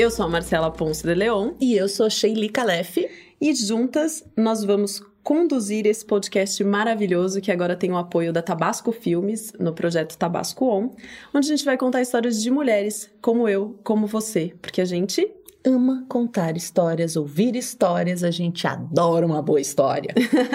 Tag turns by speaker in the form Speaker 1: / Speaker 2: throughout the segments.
Speaker 1: Eu sou a Marcela Ponce de Leon.
Speaker 2: E eu sou a Sheili Calef.
Speaker 1: E juntas nós vamos conduzir esse podcast maravilhoso que agora tem o apoio da Tabasco Filmes no projeto Tabasco On, onde a gente vai contar histórias de mulheres como eu, como você, porque a gente
Speaker 2: ama contar histórias, ouvir histórias, a gente adora uma boa história.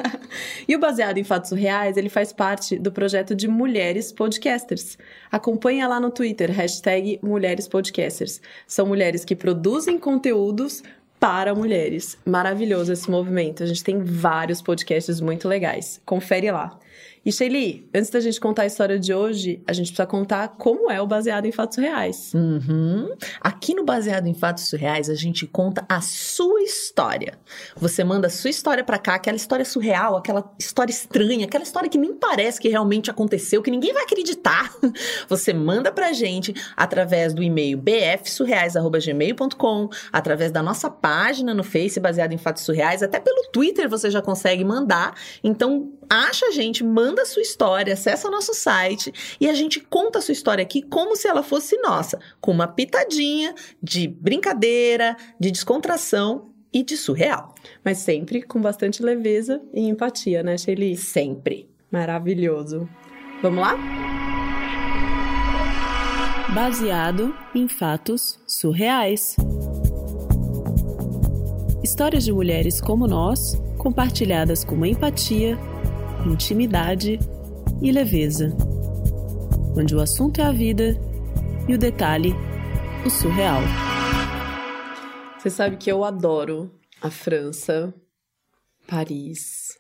Speaker 1: e o Baseado em Fatos Reais, ele faz parte do projeto de Mulheres Podcasters. Acompanha lá no Twitter, hashtag Mulheres Podcasters. São mulheres que produzem conteúdos para mulheres. Maravilhoso esse movimento. A gente tem vários podcasts muito legais. Confere lá. E Shelly, antes da gente contar a história de hoje, a gente precisa contar como é o Baseado em Fatos Reais.
Speaker 2: Uhum. Aqui no Baseado em Fatos Reais, a gente conta a sua história. Você manda a sua história para cá, aquela história surreal, aquela história estranha, aquela história que nem parece que realmente aconteceu, que ninguém vai acreditar. Você manda pra gente através do e-mail bfsurreais.gmail.com, através da nossa página no Face, Baseado em Fatos Surreais, até pelo Twitter você já consegue mandar. Então, acha a gente, manda a sua história, acessa o nosso site e a gente conta a sua história aqui como se ela fosse nossa, com uma pitadinha de brincadeira, de descontração e de surreal.
Speaker 1: Mas sempre com bastante leveza e empatia, né, Shelly?
Speaker 2: Sempre.
Speaker 1: Maravilhoso. Vamos lá? Baseado em fatos surreais. Histórias de mulheres como nós, compartilhadas com empatia intimidade e leveza, onde o assunto é a vida e o detalhe, o surreal. Você sabe que eu adoro a França, Paris,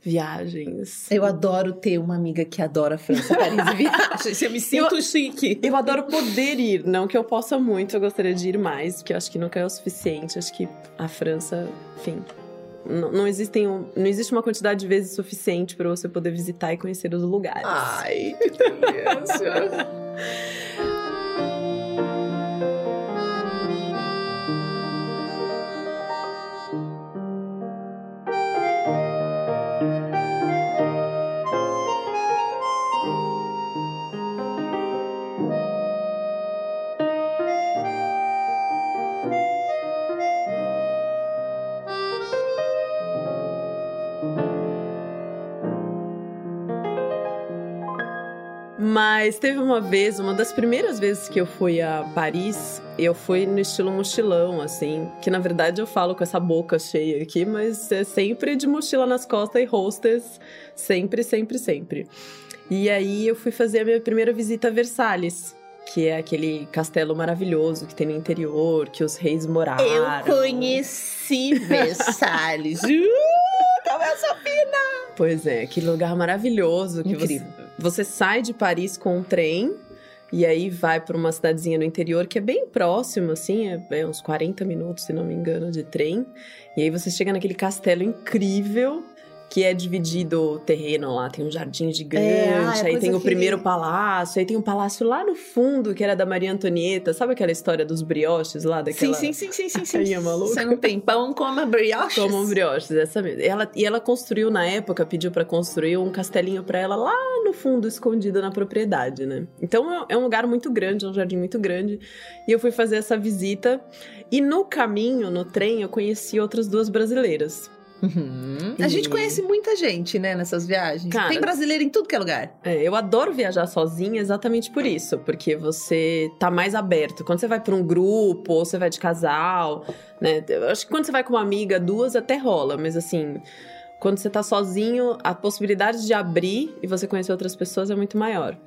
Speaker 1: viagens.
Speaker 2: Eu adoro ter uma amiga que adora França, Paris e viagens. Eu me sinto eu, chique.
Speaker 1: Eu adoro poder ir, não que eu possa muito, eu gostaria de ir mais, porque eu acho que nunca é o suficiente. Acho que a França, enfim, não, não, existem, não existe uma quantidade de vezes suficiente para você poder visitar e conhecer os lugares.
Speaker 2: Ai, que delícia!
Speaker 1: Mas teve uma vez, uma das primeiras vezes que eu fui a Paris, eu fui no estilo mochilão, assim. Que na verdade eu falo com essa boca cheia aqui, mas é sempre de mochila nas costas e hostess. Sempre, sempre, sempre. E aí eu fui fazer a minha primeira visita a Versalhes que é aquele castelo maravilhoso que tem no interior, que os reis moraram.
Speaker 2: Eu conheci Versalhes. uh, como eu sou fina!
Speaker 1: Pois é, aquele lugar maravilhoso que Incrível. você você sai de Paris com um trem e aí vai para uma cidadezinha no interior que é bem próximo, assim, é, é, uns 40 minutos, se não me engano, de trem. E aí você chega naquele castelo incrível que é dividido o terreno lá, tem um jardim gigante, é, ah, aí tem o primeiro palácio, aí tem um palácio lá no fundo que era da Maria Antonieta, sabe aquela história dos brioches lá daquela
Speaker 2: Sim, sim, sim, sim, sim.
Speaker 1: Aí é maluco.
Speaker 2: Você não tem pão, coma brioches.
Speaker 1: Como brioches, essa mesmo. Ela, e ela construiu na época, pediu para construir um castelinho para ela lá no fundo, escondido na propriedade, né? Então é, é um lugar muito grande, é um jardim muito grande. E eu fui fazer essa visita e no caminho, no trem, eu conheci outras duas brasileiras.
Speaker 2: Uhum. A gente conhece muita gente, né, nessas viagens. Cara, Tem brasileiro em tudo que é lugar.
Speaker 1: É, eu adoro viajar sozinha exatamente por isso, porque você tá mais aberto. Quando você vai para um grupo ou você vai de casal, né? Eu acho que quando você vai com uma amiga, duas até rola, mas assim, quando você tá sozinho, a possibilidade de abrir e você conhecer outras pessoas é muito maior.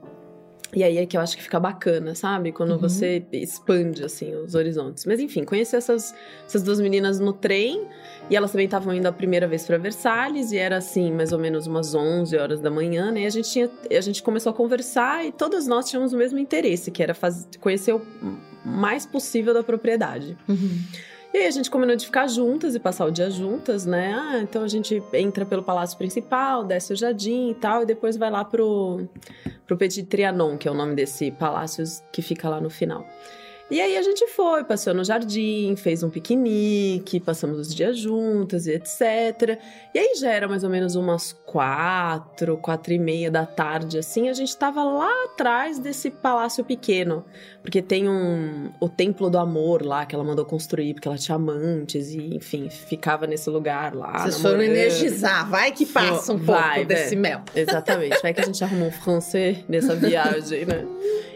Speaker 1: E aí é que eu acho que fica bacana, sabe? Quando uhum. você expande, assim, os horizontes. Mas enfim, conheci essas, essas duas meninas no trem. E elas também estavam indo a primeira vez para Versalhes. E era, assim, mais ou menos umas 11 horas da manhã, né? E a gente, tinha, a gente começou a conversar e todas nós tínhamos o mesmo interesse. Que era fazer, conhecer o mais possível da propriedade.
Speaker 2: Uhum.
Speaker 1: E aí a gente combinou de ficar juntas e passar o dia juntas, né? Ah, então a gente entra pelo palácio principal, desce o jardim e tal, e depois vai lá pro, pro Petit Trianon, que é o nome desse palácio que fica lá no final. E aí a gente foi, passeou no jardim, fez um piquenique, passamos os dias juntas e etc. E aí já era mais ou menos umas quatro, quatro e meia da tarde, assim, a gente tava lá atrás desse palácio pequeno. Porque tem um o Templo do Amor lá que ela mandou construir, porque ela tinha amantes e, enfim, ficava nesse lugar lá.
Speaker 2: Vocês foram energizar, vai que passa um pouco
Speaker 1: Vai,
Speaker 2: desse
Speaker 1: né?
Speaker 2: mel.
Speaker 1: Exatamente. Vai que a gente arrumou um francês nessa viagem, né?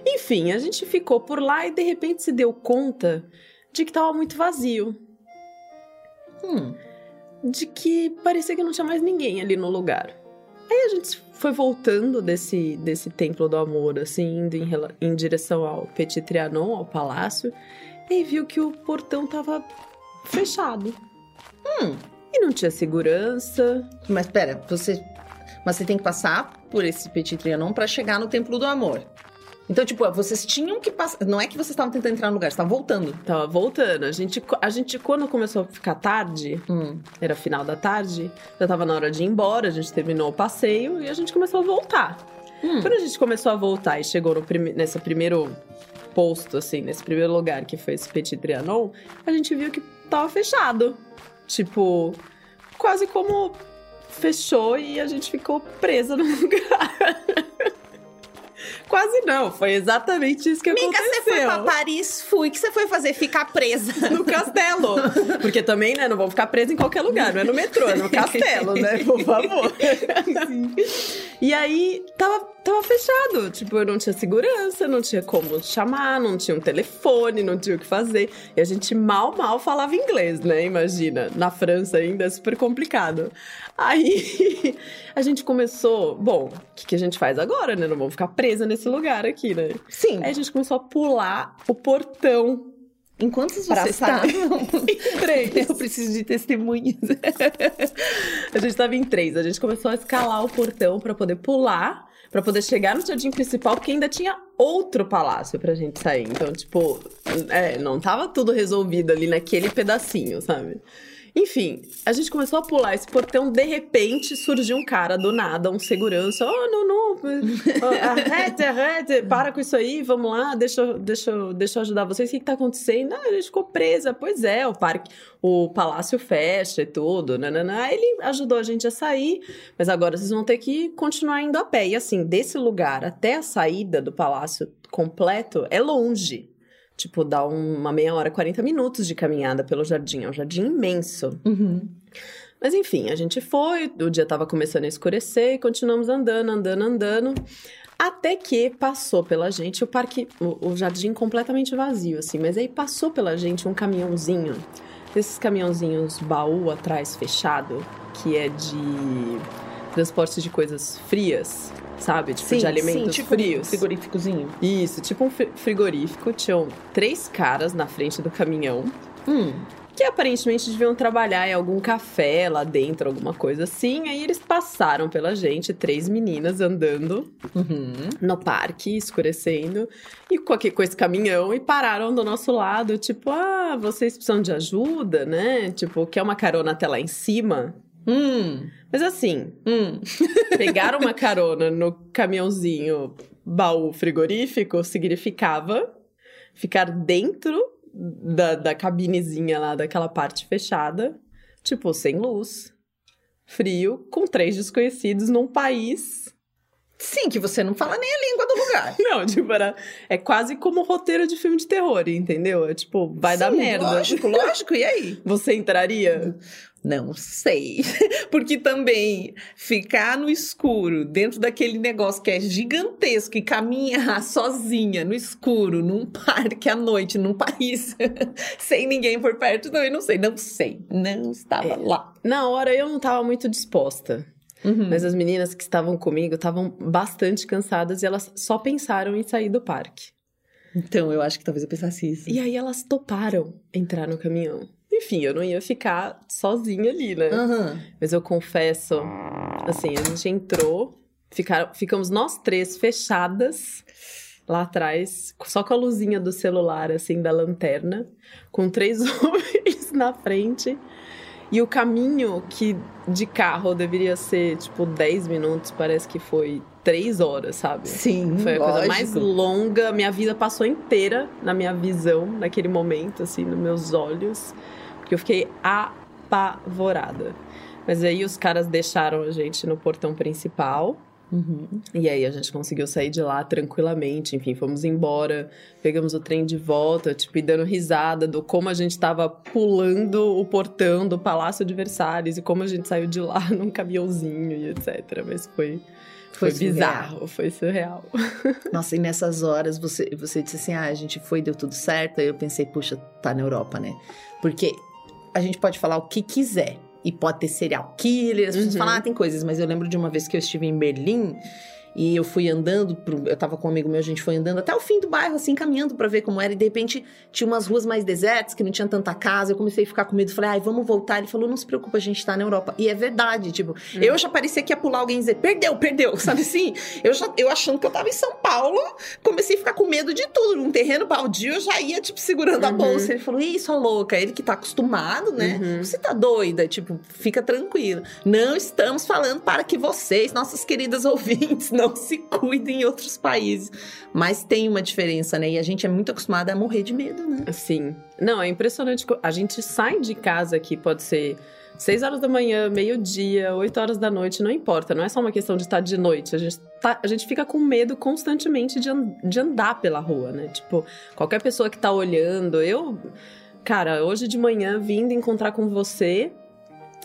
Speaker 1: Enfim, a gente ficou por lá e de repente se deu conta de que tava muito vazio.
Speaker 2: Hum.
Speaker 1: De que parecia que não tinha mais ninguém ali no lugar. Aí a gente foi voltando desse, desse templo do amor, assim, indo em, em direção ao Petit Trianon, ao palácio, e viu que o portão tava fechado.
Speaker 2: Hum.
Speaker 1: E não tinha segurança,
Speaker 2: Mas pera, você. Mas você tem que passar por esse Petit Trianon pra chegar no Templo do Amor. Então, tipo, vocês tinham que passar. Não é que vocês estavam tentando entrar no lugar, vocês estavam voltando.
Speaker 1: Tava voltando. A gente, a gente, quando começou a ficar tarde,
Speaker 2: Hum.
Speaker 1: era final da tarde, já tava na hora de ir embora, a gente terminou o passeio e a gente começou a voltar.
Speaker 2: Hum.
Speaker 1: Quando a gente começou a voltar e chegou no prime nesse primeiro posto, assim, nesse primeiro lugar que foi esse Petit Trianon, a gente viu que tava fechado. Tipo, quase como fechou e a gente ficou presa no lugar. Quase não, foi exatamente isso que
Speaker 2: Mica,
Speaker 1: aconteceu.
Speaker 2: você foi pra Paris, fui. O que você foi fazer? Ficar presa.
Speaker 1: no castelo. Porque também, né, não vão ficar presos em qualquer lugar, não é no metrô, é no castelo, né? Por favor. E aí, tava, tava fechado. Tipo, eu não tinha segurança, não tinha como chamar, não tinha um telefone, não tinha o que fazer. E a gente mal, mal falava inglês, né? Imagina. Na França ainda é super complicado. Aí, a gente começou... Bom, o que, que a gente faz agora, né? Não vamos ficar presa nesse lugar aqui, né?
Speaker 2: Sim.
Speaker 1: Aí a gente começou a pular o portão
Speaker 2: Enquanto vocês estavam.
Speaker 1: três.
Speaker 2: Eu preciso de testemunhas.
Speaker 1: A gente tava em três. A gente começou a escalar o portão pra poder pular, pra poder chegar no jardim principal, porque ainda tinha outro palácio pra gente sair. Então, tipo, é, não tava tudo resolvido ali naquele pedacinho, sabe? Enfim, a gente começou a pular esse portão, de repente surgiu um cara do nada, um segurança. Oh, não, não, arrete, arrete, para com isso aí, vamos lá, deixa, eu- deixa, deixa eu ajudar vocês. O que, que tá acontecendo? Ah, a gente ficou presa. Pois é, o parque, o palácio fecha e tudo, nananã. Aí Ele ajudou a gente a sair, mas agora vocês vão ter que continuar indo a pé. E assim, desse lugar até a saída do palácio completo é longe. Tipo, dá uma meia hora, 40 minutos de caminhada pelo jardim. É um jardim imenso.
Speaker 2: Uhum.
Speaker 1: Mas enfim, a gente foi, o dia tava começando a escurecer e continuamos andando, andando, andando. Até que passou pela gente o parque, o, o jardim completamente vazio, assim. Mas aí passou pela gente um caminhãozinho, desses caminhãozinhos baú atrás fechado, que é de transporte de coisas frias, sabe? Tipo, de alimentos
Speaker 2: tipo
Speaker 1: frios.
Speaker 2: Um frigoríficozinho.
Speaker 1: Isso, tipo um fri- frigorífico. Tinham três caras na frente do caminhão
Speaker 2: Hum.
Speaker 1: que aparentemente deviam trabalhar em algum café lá dentro, alguma coisa assim. Aí eles passaram pela gente, três meninas andando
Speaker 2: Uhum.
Speaker 1: no parque, escurecendo, e com, aqui, com esse caminhão, e pararam do nosso lado, tipo, ah, vocês precisam de ajuda, né? Tipo, quer uma carona até lá em cima?
Speaker 2: Hum.
Speaker 1: Mas assim,
Speaker 2: Hum.
Speaker 1: pegar uma carona no caminhãozinho baú frigorífico significava ficar dentro da, da cabinezinha lá, daquela parte fechada, tipo, sem luz, frio, com três desconhecidos num país.
Speaker 2: Sim, que você não fala nem a língua do lugar.
Speaker 1: Não, tipo, era, é quase como roteiro de filme de terror, entendeu? É tipo, vai dar
Speaker 2: Sim,
Speaker 1: merda.
Speaker 2: Lógico, lógico. E aí?
Speaker 1: Você entraria?
Speaker 2: Não sei. Porque também ficar no escuro, dentro daquele negócio que é gigantesco e caminhar sozinha no escuro, num parque à noite, num país, sem ninguém por perto, também não sei. Não sei. Não estava
Speaker 1: É.
Speaker 2: lá.
Speaker 1: Na hora eu não tava muito disposta.
Speaker 2: Uhum.
Speaker 1: Mas as meninas que estavam comigo estavam bastante cansadas e elas só pensaram em sair do parque.
Speaker 2: Então, eu acho que talvez eu pensasse isso.
Speaker 1: E aí elas toparam entrar no caminhão. Enfim, eu não ia ficar sozinha ali, né?
Speaker 2: Aham.
Speaker 1: Mas eu confesso, assim, a gente entrou, ficaram, ficamos nós três fechadas lá atrás, só com a luzinha do celular, assim, da lanterna, com três homens na frente. E o caminho que de carro deveria ser, tipo, 10 minutos, parece que foi três horas, sabe?
Speaker 2: Sim,
Speaker 1: Foi a coisa
Speaker 2: lógico.
Speaker 1: mais longa. Minha vida passou inteira na minha visão, naquele momento, assim, nos meus olhos. Porque eu fiquei apavorada. Mas aí os caras deixaram a gente no portão principal.
Speaker 2: Uhum.
Speaker 1: E aí a gente conseguiu sair de lá tranquilamente. Enfim, fomos embora, pegamos o trem de volta, tipo, e dando risada do como a gente tava pulando o portão do Palácio de Versalhes e como a gente saiu de lá num caminhãozinho e etc. Mas foi. Foi,
Speaker 2: Foi
Speaker 1: bizarro, foi surreal.
Speaker 2: Nossa, e nessas horas você, você disse assim: ah, a gente foi, deu tudo certo. Aí eu pensei, puxa, tá na Europa, né? Porque a gente pode falar o que quiser. E pode ter serial killer, as pessoas
Speaker 1: Uhum.
Speaker 2: falam, ah, tem coisas, mas eu lembro de uma vez que eu estive em Berlim e eu fui andando, pro, eu tava com um amigo meu, a gente foi andando até o fim do bairro, assim, caminhando pra ver como era, e de repente tinha umas ruas mais desertas, que não tinha tanta casa, eu comecei a ficar com medo, falei, ai, vamos voltar. Ele falou, não se preocupa, a gente tá na Europa. E é verdade, tipo,
Speaker 1: Hum.
Speaker 2: eu já parecia que ia pular alguém e dizer, perdeu, perdeu, sabe assim? Eu, já, eu achando que eu tava em São Paulo, comecei a ficar com medo de tudo. Num terreno baldio, eu já ia, tipo, segurando a
Speaker 1: Uhum.
Speaker 2: bolsa. Ele falou, isso, louca. Ele que tá acostumado, né?
Speaker 1: Uhum.
Speaker 2: Você tá doida? Tipo, fica tranquila. Não estamos falando para que vocês, nossas queridas ouvintes, não se cuidem em outros países. Mas tem uma diferença, né? E a gente é muito acostumada a morrer de medo, né?
Speaker 1: Sim. Não, é impressionante. A gente sai de casa aqui, pode ser 6 horas da manhã, meio-dia, 8 horas da noite, não importa. Não é só uma questão de estar de noite. A gente, tá- a gente fica com medo constantemente de, an- de andar pela rua, né? Tipo, qualquer pessoa que tá olhando. Eu, cara, hoje de manhã, vindo encontrar com você.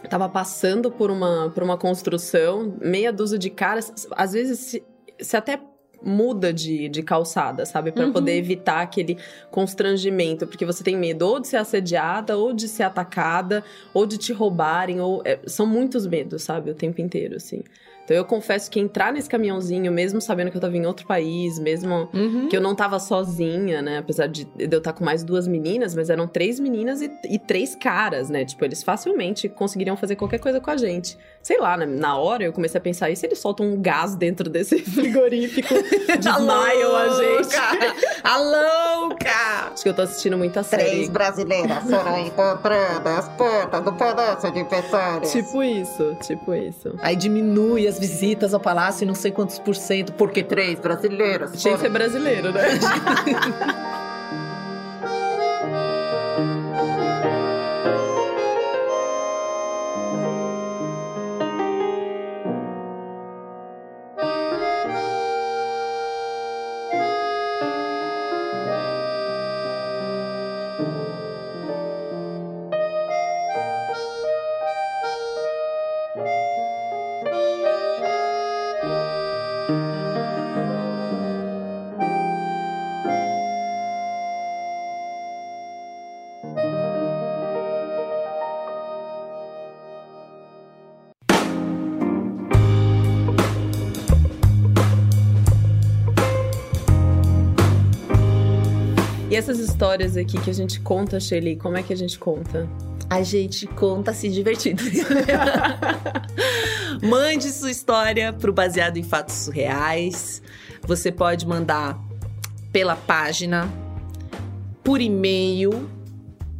Speaker 1: Tava passando por uma, por uma construção, meia dúzia de caras. Às vezes, se, se até muda de, de calçada, sabe? Pra
Speaker 2: Uhum.
Speaker 1: poder evitar aquele constrangimento, porque você tem medo ou de ser assediada, ou de ser atacada, ou de te roubarem, ou é, são muitos medos, sabe? O tempo inteiro, assim. Então eu confesso que entrar nesse caminhãozinho, mesmo sabendo que eu tava em outro país, mesmo
Speaker 2: Uhum.
Speaker 1: que eu não tava sozinha, né? Apesar de de eu estar com mais duas meninas, mas eram três meninas e, e três caras, né? Tipo, eles facilmente conseguiriam fazer qualquer coisa com a gente. Sei lá, né? na hora eu comecei a pensar, e se eles soltam um gás dentro desse frigorífico? Desmaiam a gente.
Speaker 2: A louca!
Speaker 1: Acho que eu tô assistindo muita série.
Speaker 3: Três brasileiras foram encontradas portas do Palácio de Versalhes.
Speaker 1: Tipo isso, tipo isso.
Speaker 2: Aí diminui as visitas ao palácio e não sei quantos por cento, porque
Speaker 3: Três brasileiras
Speaker 1: Tinha que ser
Speaker 3: foram...
Speaker 1: brasileiro, né? essas histórias aqui que a gente conta, Shelly, como é que a gente conta?
Speaker 2: A gente conta se divertindo. Mande sua história pro Baseado em Fatos Surreais. Você pode mandar pela página, por e-mail,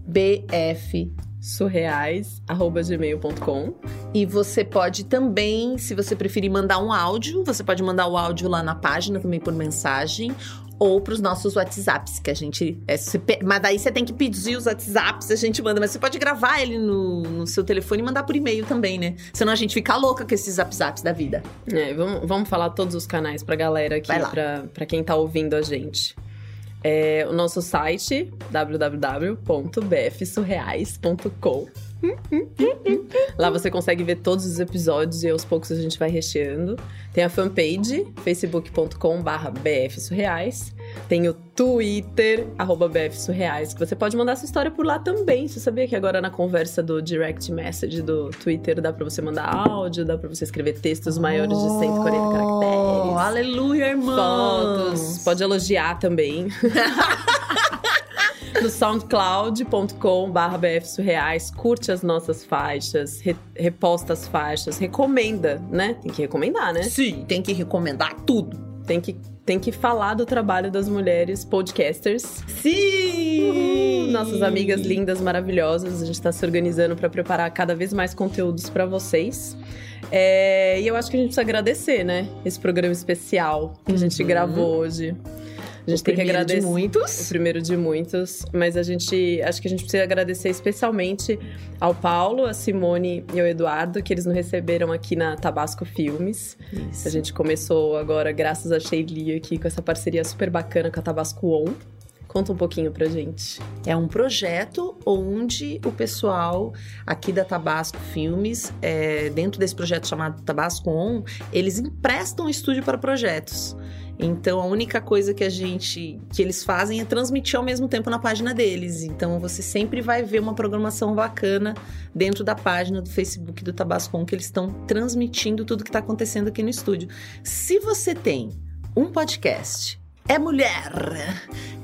Speaker 2: bf.
Speaker 1: Surreais.gmail.com
Speaker 2: E você pode também, se você preferir mandar um áudio, você pode mandar o áudio lá na página também por mensagem. Ou pros nossos WhatsApps, que a gente. é, mas daí você tem que pedir os WhatsApps, a gente manda. Mas você pode gravar ele no, no seu telefone e mandar por e-mail também, né? Senão a gente fica louca com esses WhatsApps da vida.
Speaker 1: É, vamos, vamos falar todos os canais pra galera aqui, pra quem tá ouvindo a gente. É, o nosso site, www.bfsurreais.com. Lá você consegue ver todos os episódios e aos poucos a gente vai recheando. Tem a fanpage, facebook.com.br bfsurreais. Tem o Twitter, arroba bfsurreais, que você pode mandar sua história por lá também. Você sabia que agora na conversa do direct message do Twitter dá pra você mandar áudio, dá pra você escrever textos maiores de 140
Speaker 2: Oh,
Speaker 1: caracteres.
Speaker 2: aleluia, irmão!
Speaker 1: Fotos, pode elogiar também. no soundcloud.com bfsurreais, curte as nossas faixas, re- reposta as faixas, recomenda, né? Tem que recomendar, né?
Speaker 2: Sim, tem que recomendar tudo.
Speaker 1: Tem que, tem que falar do trabalho das mulheres podcasters.
Speaker 2: Sim!
Speaker 1: nossas amigas lindas, maravilhosas. A gente está se organizando para preparar cada vez mais conteúdos para vocês. É, e eu acho que a gente precisa agradecer, né? Esse programa especial que a gente
Speaker 2: Uhum.
Speaker 1: gravou hoje. A gente
Speaker 2: O
Speaker 1: tem que
Speaker 2: primeiro de
Speaker 1: agradecer.
Speaker 2: muitos.
Speaker 1: O primeiro de muitos, mas a gente acho que a gente precisa agradecer especialmente ao Paulo, a Simone e ao Eduardo, que eles nos receberam aqui na Tabasco Filmes. A gente começou agora, graças a Sheili aqui, com essa parceria super bacana com a Tabasco On. Conta um pouquinho pra gente.
Speaker 2: É um projeto onde o pessoal aqui da Tabasco Filmes, é, dentro desse projeto chamado Tabasco On, eles emprestam o estúdio para projetos. Então a única coisa que a gente que eles fazem é transmitir ao mesmo tempo na página deles. Então você sempre vai ver uma programação bacana dentro da página do Facebook do Tabasco On que eles estão transmitindo tudo que está acontecendo aqui no estúdio. Se você tem um podcast é mulher,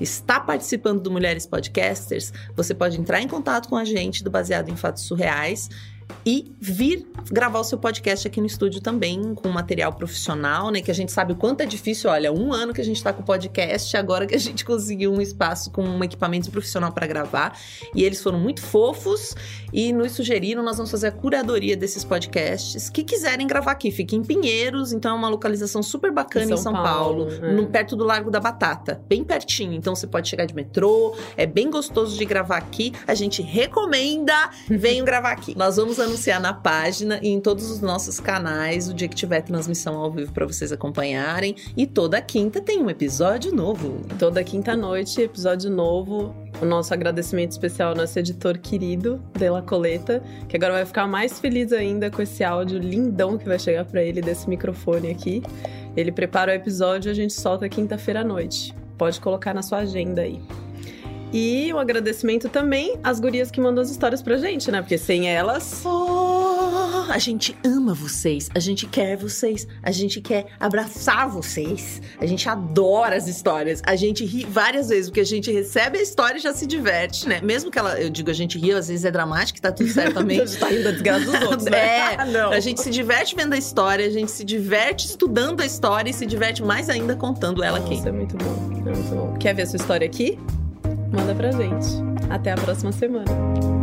Speaker 2: está participando do Mulheres Podcasters, você pode entrar em contato com a gente do Baseado em Fatos Surreais e vir gravar o seu podcast aqui no estúdio também, com material profissional, né? Que a gente sabe o quanto é difícil. Olha, um ano que a gente tá com o podcast, agora que a gente conseguiu um espaço com um equipamento profissional para gravar. E eles foram muito fofos e nos sugeriram, nós vamos fazer a curadoria desses podcasts. Que quiserem gravar aqui, fica em Pinheiros, então é uma localização super bacana em São, Paulo,
Speaker 1: é.
Speaker 2: no- perto do Largo da Batata, bem pertinho. Então você pode chegar de metrô, é bem gostoso de gravar aqui. A gente recomenda, venham gravar aqui. Nós vamos anunciar na página e em todos os nossos canais o dia que tiver transmissão ao vivo para vocês acompanharem. E toda quinta tem um episódio novo.
Speaker 1: Toda quinta-noite, episódio novo. O nosso agradecimento especial ao nosso editor querido, Dela Coleta, que agora vai ficar mais feliz ainda com esse áudio lindão que vai chegar pra ele desse microfone aqui. Ele prepara o episódio e a gente solta quinta-feira à noite. Pode colocar na sua agenda aí. E um agradecimento também às gurias que mandam as histórias pra gente, né? Porque sem elas.
Speaker 2: Oh, a gente ama vocês, a gente quer vocês, a gente quer abraçar vocês, a gente adora as histórias, a gente ri várias vezes, porque a gente recebe a história e já se diverte, né? Mesmo que ela, eu digo, a gente ri, às vezes é dramática, tá tudo certo também.
Speaker 1: A gente tá rindo da desgraça dos outros, né?
Speaker 2: É,
Speaker 1: Ah, não.
Speaker 2: A gente se diverte vendo a história, a gente se diverte estudando a história e se diverte mais ainda contando ela aqui.
Speaker 1: Nossa, é muito bom. É muito bom. Quer ver a sua história aqui? Manda pra gente. Até a próxima semana.